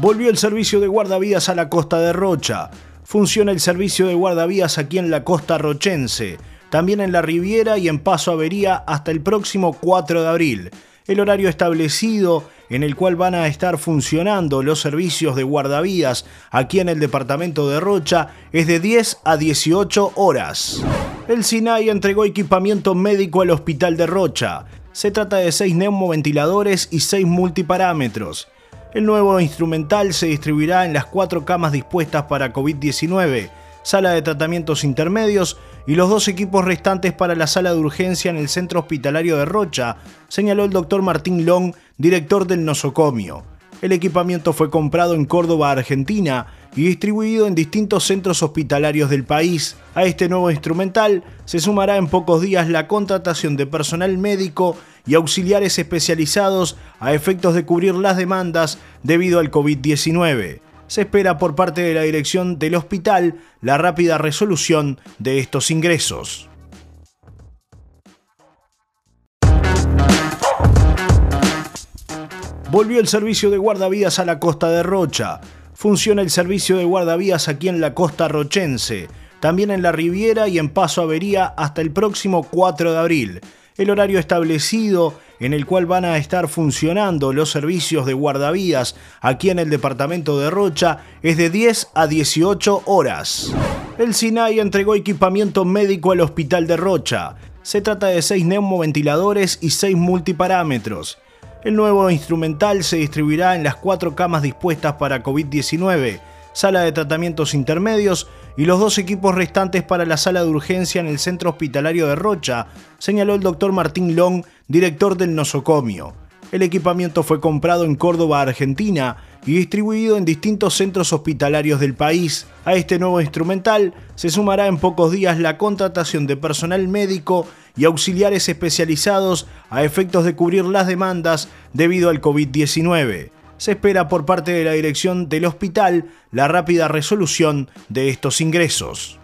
Volvió el servicio de guardavías a la costa de Rocha. Funciona el servicio de guardavías aquí en la costa rochense, también en la Riviera y en Paso Avería hasta el próximo 4 de abril. El horario establecido en el cual van a estar funcionando los servicios de guardavías aquí en el departamento de Rocha es de 10 a 18 horas. El SINAI entregó equipamiento médico al hospital de Rocha. Se trata de 6 neumoventiladores y 6 multiparámetros. El nuevo instrumental se distribuirá en las cuatro camas dispuestas para COVID-19, sala de tratamientos intermedios y los dos equipos restantes para la sala de urgencia en el centro hospitalario de Rocha, señaló el doctor Martín Long, director del nosocomio. El equipamiento fue comprado en Córdoba, Argentina, y distribuido en distintos centros hospitalarios del país. A este nuevo instrumental se sumará en pocos días la contratación de personal médico y auxiliares especializados a efectos de cubrir las demandas debido al COVID-19. Se espera por parte de la dirección del hospital la rápida resolución de estos ingresos. Volvió el servicio de guardavías a la costa de Rocha. Funciona el servicio de guardavías aquí en la costa rochense, también en la Riviera y en Paso Avería hasta el próximo 4 de abril. El horario establecido en el cual van a estar funcionando los servicios de guardavías aquí en el departamento de Rocha es de 10 a 18 horas. El SINAI entregó equipamiento médico al hospital de Rocha. Se trata de 6 neumoventiladores y 6 multiparámetros. El nuevo instrumental se distribuirá en las cuatro camas dispuestas para COVID-19, sala de tratamientos intermedios y los dos equipos restantes para la sala de urgencia en el centro hospitalario de Rocha, señaló el doctor Martín Long, director del nosocomio. El equipamiento fue comprado en Córdoba, Argentina, y distribuido en distintos centros hospitalarios del país. A este nuevo instrumental se sumará en pocos días la contratación de personal médico y auxiliares especializados a efectos de cubrir las demandas debido al COVID-19. Se espera por parte de la dirección del hospital la rápida resolución de estos ingresos.